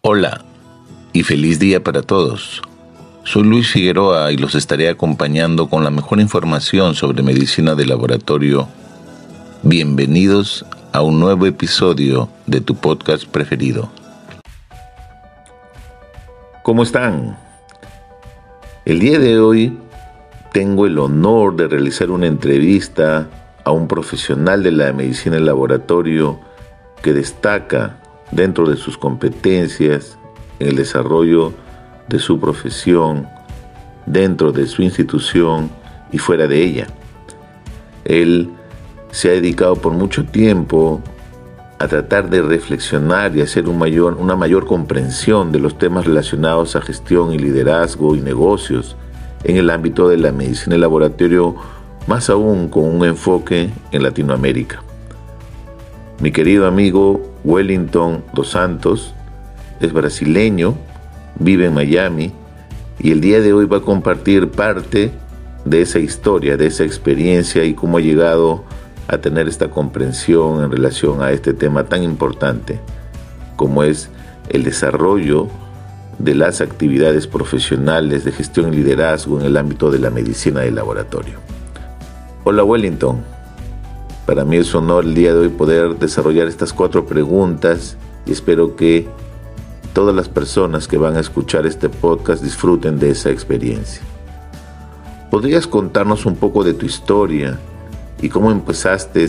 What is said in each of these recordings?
Hola y feliz día para todos. Soy Luis Figueroa y los estaré acompañando con la mejor información sobre medicina de laboratorio. Bienvenidos a un nuevo episodio de tu podcast preferido. ¿Cómo están? El día de hoy tengo el honor de realizar una entrevista a un profesional de la medicina de laboratorio que destaca dentro de sus competencias en el desarrollo de su profesión, dentro de su institución y fuera de ella. Él se ha dedicado por mucho tiempo a tratar de reflexionar y hacer un mayor, una mayor comprensión de los temas relacionados a gestión y liderazgo y negocios en el ámbito de la medicina y laboratorio, más aún con un enfoque en Latinoamérica. Mi querido amigo Wellington dos Santos es brasileño, vive en Miami y el día de hoy va a compartir parte de esa historia, de esa experiencia y cómo ha llegado a tener esta comprensión en relación a este tema tan importante como es el desarrollo de las actividades profesionales de gestión y liderazgo en el ámbito de la medicina de laboratorio. Hola Wellington, para mí es un honor el día de hoy poder desarrollar estas cuatro preguntas y espero que todas las personas que van a escuchar este podcast disfruten de esa experiencia. ¿Podrías contarnos un poco de tu historia y cómo empezaste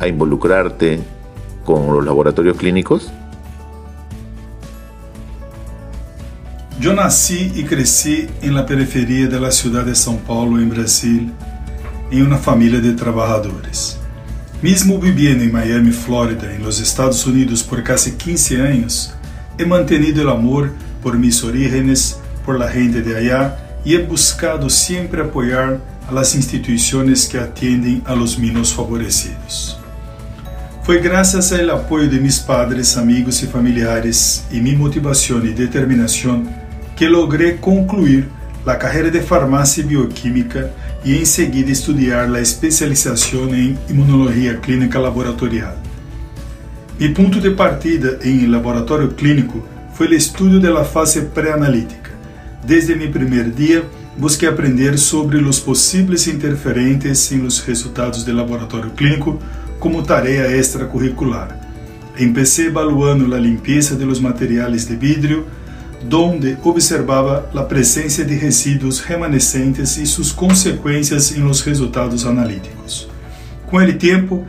a involucrarte con los laboratorios clínicos? Yo nací y crecí en la periferia de la ciudad de São Paulo, en Brasil, en una familia de trabajadores. Mesmo viviendo en Miami, Florida, en los Estados Unidos por casi 15 años, he mantenido el amor por mis orígenes, por la gente de allá y he buscado siempre apoyar a las instituciones que atienden a los menos favorecidos. Foi graças ao apoio de mis padres, amigos e familiares e minha motivação e determinação que logrei concluir a carreira de farmácia e bioquímica e em seguida estudar a especialização em imunologia clínica laboratorial. Mi ponto de partida em laboratório clínico foi o estudo da fase pré-analítica. Desde meu primeiro dia, busquei aprender sobre os possíveis interferentes em los resultados do laboratório clínico como tarefa extracurricular. Empecé evaluando a limpeza de los materiais de vidro, donde observava a presença de resíduos remanescentes e suas consequências em los resultados analíticos. Com o tempo,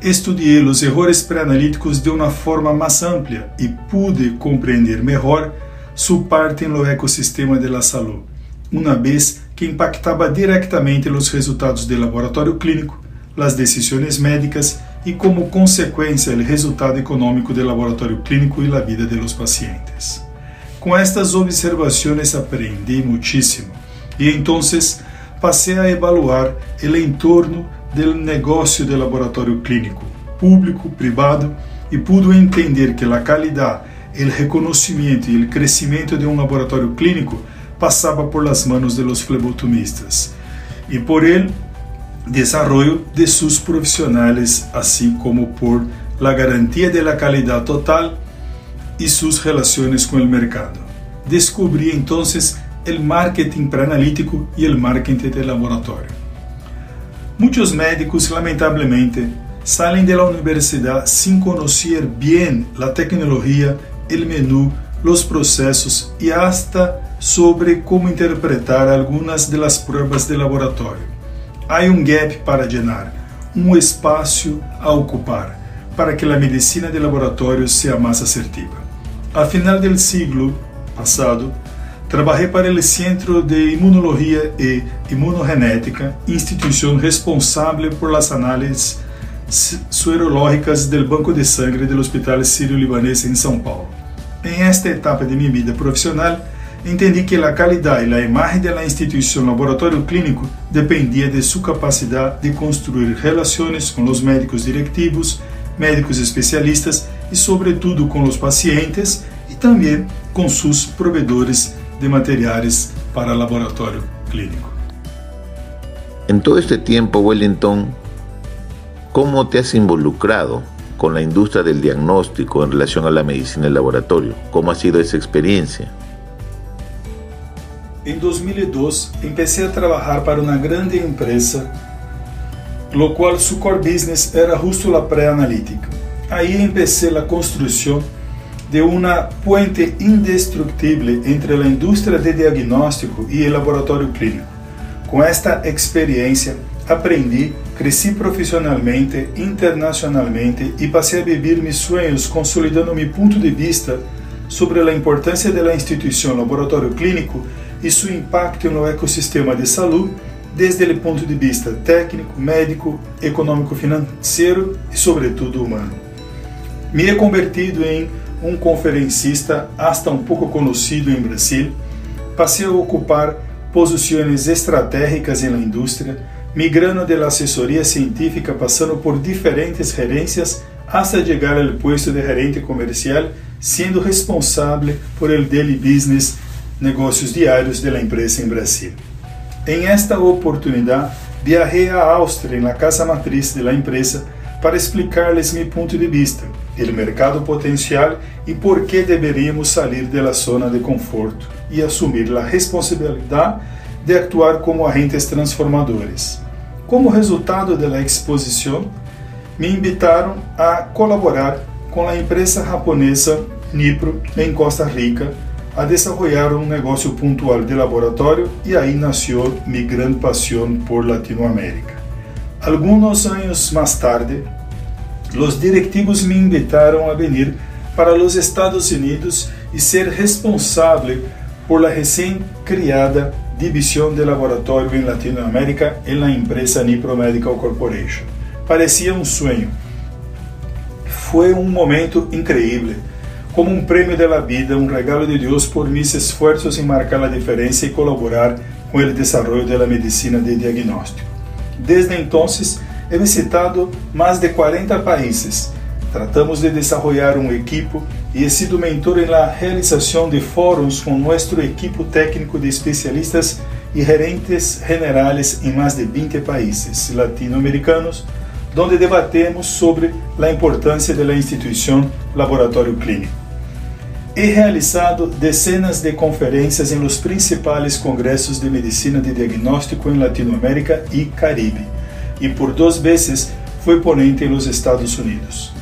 estudei os errores pré-analíticos de uma forma mais ampla e pude compreender melhor sua parte no ecossistema da saúde uma vez que impactava diretamente os resultados do laboratório clínico, as decisões médicas e, como consequência, o resultado econômico do laboratório clínico e a vida de los pacientes. Com estas observações aprendi muitíssimo. E então passei a evaluar o entorno do negócio do laboratório clínico, público, privado, e pude entender que a qualidade, o reconhecimento e o crescimento de um laboratório clínico passava por las manos de los flebotomistas e por el desarrollo de sus profissionais, assim como por la garantía de la calidad total e suas relações com o mercado. Descobri entonces el marketing preanalítico e el marketing de laboratório. Muitos médicos, lamentavelmente, salen de la universidad sin conocer bien la tecnología, el menú, los procesos y hasta sobre como interpretar algumas das provas de laboratório. Há um gap para llenar, um espaço a ocupar, para que a medicina de laboratório seja mais assertiva. A final do siglo passado, trabalhei para o Centro de Imunologia e Imunogenética, instituição responsável por as análises suerológicas del Banco de Sangre del Hospital Sírio-Libanês em São Paulo. Em esta etapa de minha vida profissional, entendi que a qualidade e a imagem da instituição laboratório clínico dependia de sua capacidade de construir relações com os médicos directivos, médicos especialistas e, sobretudo, com os pacientes e também com seus provedores de materiais para laboratório clínico. Em todo este tempo, Wellington, como te has involucrado con la industria del diagnóstico en relación a la medicina en laboratorio? ¿Cómo ha sido esa experiencia? Em 2002, comecei a trabalhar para uma grande empresa, lo qual su core business era justo la pré-analítica. Aí empecé a construção de uma puente indestructible entre a indústria de diagnóstico e o laboratório clínico. Com esta experiência, aprendi, cresci profissionalmente, internacionalmente e passei a viver meus sonhos consolidando meu ponto de vista sobre a importância da instituição laboratório clínico e seu impacto no ecossistema de saúde desde o ponto de vista técnico, médico, econômico-financeiro e, sobretudo, humano. Me he convertido em um conferencista hasta um pouco conhecido em Brasil, passei a ocupar posições estratégicas na indústria, migrando da assessoria científica, passando por diferentes gerências, hasta chegar ao posto de gerente comercial, sendo responsável por el daily business negócios diários da empresa em Brasil. Em esta oportunidade, viajei à Áustria, na casa matriz da empresa, para explicar-lhes meu ponto de vista, o mercado potencial e por que deveríamos sair da zona de conforto e assumir a responsabilidade de actuar como agentes transformadores. Como resultado da exposição, me invitaram a colaborar com a empresa japonesa Nipro em Costa Rica a desarrollar um negócio pontual de laboratório e aí nasceu minha grande paixão por Latinoamérica. Alguns anos mais tarde, os directivos me invitaram a vir para os Estados Unidos e ser responsável por la recém-criada divisão de laboratório em Latinoamérica em la empresa Nipro Medical Corporation. Parecia um sonho. Foi um momento incrível como um prêmio da vida, um regalo de Deus por mis esforços em marcar a diferença e colaborar com o desenvolvimento da medicina de diagnóstico. Desde então, he visitado mais de 40 países. Tratamos de desenvolver um equipo e he sido mentor em la realização de fóruns com nosso equipo técnico de especialistas e gerentes generales em mais de 20 países latino-americanos, onde debatemos sobre a importância da instituição laboratório clínico. He realizado dezenas de conferências em los principais congressos de medicina de diagnóstico em Latinoamérica e Caribe, e por duas vezes foi ponente nos Estados Unidos.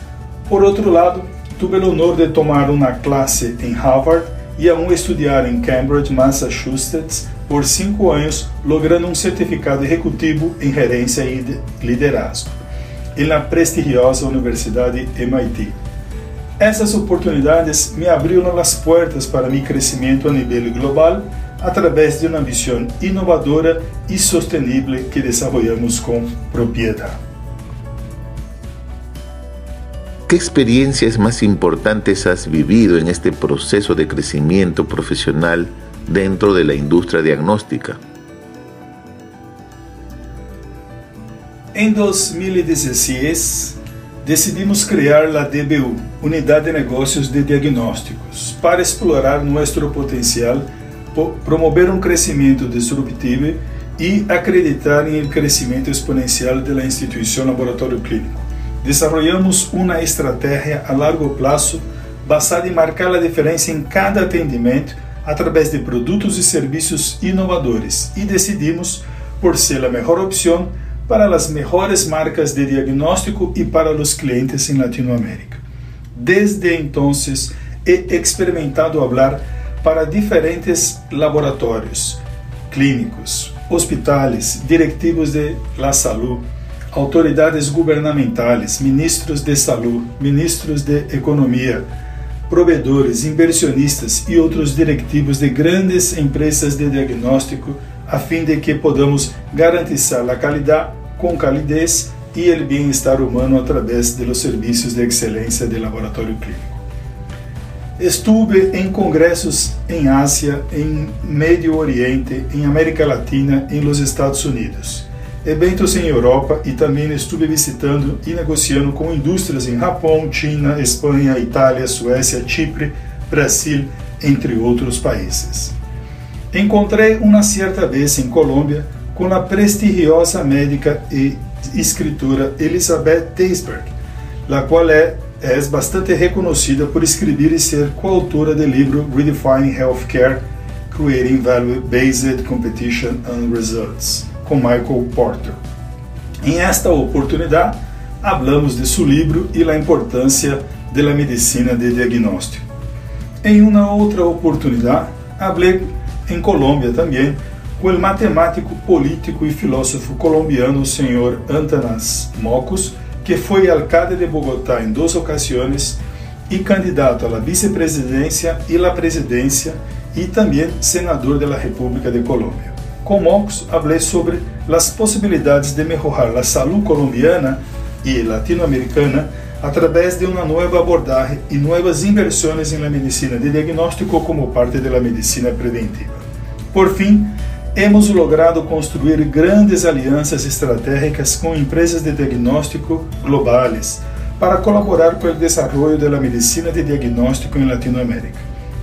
Por outro lado, tive o honor de tomar uma classe em Harvard e aún estudar em Cambridge, Massachusetts, por cinco anos, logrando um certificado executivo em gerência e liderazgo, em la prestigiosa Universidade MIT. Essas oportunidades me abriram as portas para meu crescimento a nível global através de uma visão inovadora e sustentável que desenvolvemos com propriedade. ¿Qué experiencias más importantes has vivido en este proceso de crecimiento profesional dentro de la industria diagnóstica? En 2016, decidimos criar a DBU, Unidade de Negócios de Diagnósticos, para explorar nosso potencial, promover um crescimento disruptivo e acreditar em crescimento exponencial da instituição laboratório clínico. Desarrollamos uma estratégia a largo prazo basada em marcar a diferença em cada atendimento através de produtos e serviços inovadores e decidimos por ser a melhor opção para as melhores marcas de diagnóstico e para os clientes em Latinoamérica. Desde então, he experimentado falar para diferentes laboratórios, clínicos, hospitais, directivos de la salud, autoridades governamentais, ministros de saúde, ministros de economia, provedores, inversionistas e outros directivos de grandes empresas de diagnóstico, a fim de que podamos garantizar a qualidade com calidez y el bienestar humano a través de los de laboratorio clínico. Estuve em congressos em Ásia, em Médio Oriente, em América Latina, em los Estados Unidos, eventos em Europa e também estive visitando e negociando com indústrias em Japão, China, Espanha, Itália, Suécia, Chipre, Brasil, entre outros países. Encontrei uma certa vez em Colômbia com a prestigiosa médica e escritora Elizabeth Teisberg, a qual é é bastante reconhecida por escrever e ser coautora do livro Redefining Healthcare, Creating Value-Based Competition and Results, com Michael Porter. Em esta oportunidade, hablamos de seu livro e a importância da medicina de diagnóstico. Em uma outra oportunidade, falei em Colômbia também o matemático, político e filósofo colombiano, senhor Antanas Mocos, que foi alcalde de Bogotá em duas ocasiões e candidato à vice-presidência e à presidência e também senador da República de Colômbia. Com Mocos, falei sobre as possibilidades de melhorar a saúde colombiana e latino-americana através de uma nova abordagem e novas inversões la medicina de diagnóstico como parte da medicina preventiva. Por fim, hemos logrado construir grandes alianças estratégicas com empresas de diagnóstico globais para colaborar com o desenvolvimento da medicina de diagnóstico em Latinoamérica.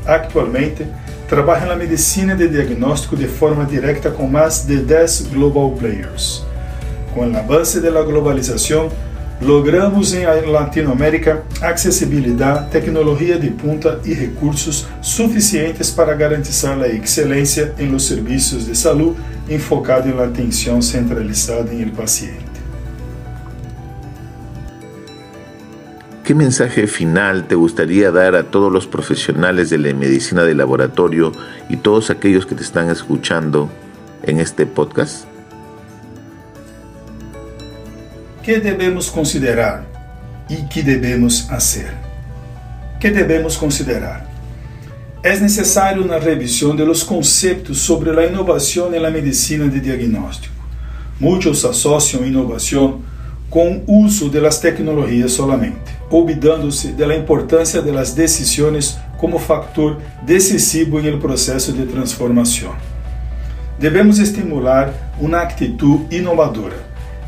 Actualmente, trabalho na medicina de diagnóstico de forma direta com mais de 10 global players. Com o avanço da globalização, logramos em Latinoamérica acessibilidade, tecnologia de punta e recursos suficientes para garantizar a excelência em los serviços de saúde enfocado em atenção centralizada em el paciente. ¿Qué mensaje final te gustaría dar a todos los profesionales de la medicina de laboratorio y todos aquellos que te están escuchando en este podcast? Que devemos considerar e que devemos fazer? Que devemos considerar? É necessário uma revisão dos conceitos sobre a inovação na medicina de diagnóstico. Muitos associam inovação com o uso das tecnologias solamente, olvidando-se da importância das decisões como fator decisivo em el processo de transformação. Devemos estimular uma atitude inovadora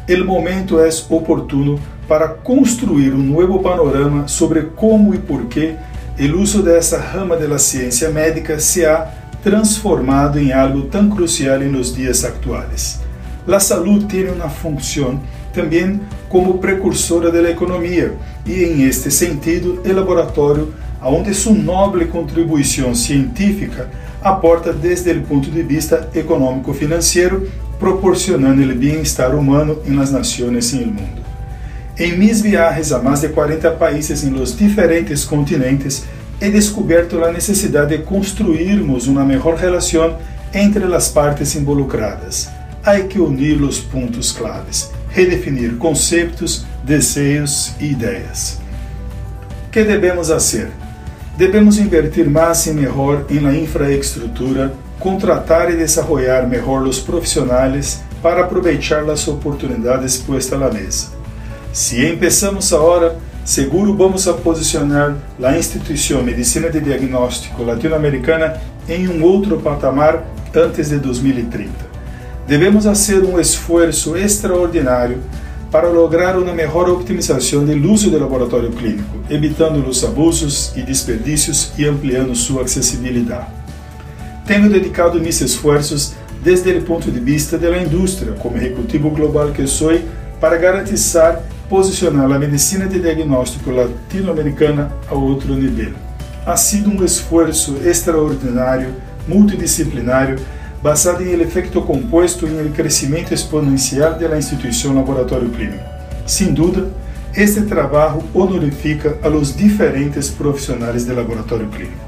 el momento é oportuno para construir um novo panorama sobre como e por que o uso dessa rama da ciência médica se ha transformado em algo tão crucial em los dias atuais. A saúde tem uma função também como precursora da economia e, em este sentido, o laboratório, onde sua nobre contribuição científica aporta desde o ponto de vista econômico-financeiro proporcionando o bem-estar humano em las naciones e no mundo. Em mis viajes a mais de 40 países em los diferentes continentes, he descoberto a necessidade de construirmos uma melhor relação entre as partes involucradas. Há que unir os pontos claves, redefinir conceitos, desejos e ideias. que devemos fazer? Devemos invertir mais e melhor em la infraestrutura contratar e desenvolver melhor os profissionais para aproveitar as oportunidades puestas na mesa. Se empezamos agora, seguro vamos a posicionar a instituição Medicina de Diagnóstico Latino-Americana em um outro patamar antes de 2030. Devemos fazer um esforço extraordinário para lograr uma melhor optimização do uso do laboratório clínico, evitando os abusos e desperdícios e ampliando sua acessibilidade. Tenho dedicado mis esforços desde o ponto de vista da indústria, como executivo global que sou, para garantizar posicionar a medicina de diagnóstico latino-americana a outro nível. Ha sido um esforço extraordinário, multidisciplinário, basado em efeito composto em el crescimento exponencial da instituição laboratório clínico. Sem dúvida, este trabalho honorifica a los diferentes profissionais de laboratório clínico.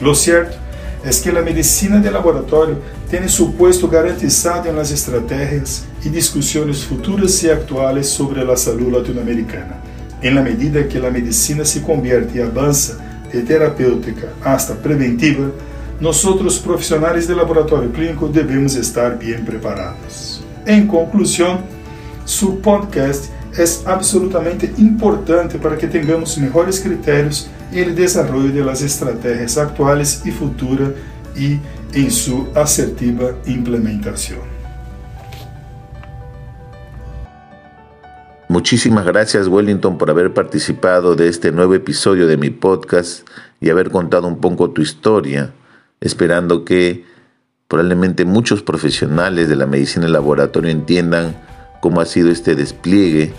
Lo certo es que a medicina de laboratório tem su puesto garantizado en las estrategias e discussões futuras e atuais sobre a saúde latino-americana. En la medida que a medicina se convierte e avança de terapêutica hasta preventiva, nós outros profissionais de laboratório clínico devemos estar bem preparados. Em conclusão, su podcast es absolutamente importante para que tengamos mejores criterios en el desarrollo de las estrategias actuales y futuras y en su asertiva implementación. Muchísimas gracias Wellington por haber participado de este nuevo episodio de mi podcast y haber contado un poco tu historia, esperando que probablemente muchos profesionales de la medicina en laboratorio entiendan cómo ha sido este despliegue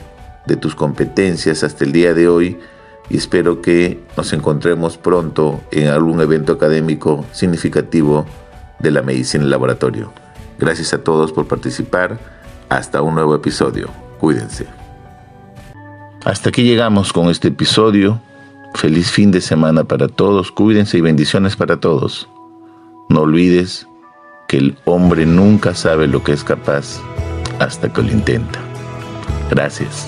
de tus competencias hasta el día de hoy y espero que nos encontremos pronto en algún evento académico significativo de la medicina en laboratorio. Gracias a todos por participar. Hasta un nuevo episodio. Cuídense. Hasta aquí llegamos con este episodio. Feliz fin de semana para todos. Cuídense y bendiciones para todos. No olvides que el hombre nunca sabe lo que es capaz hasta que lo intenta. Gracias.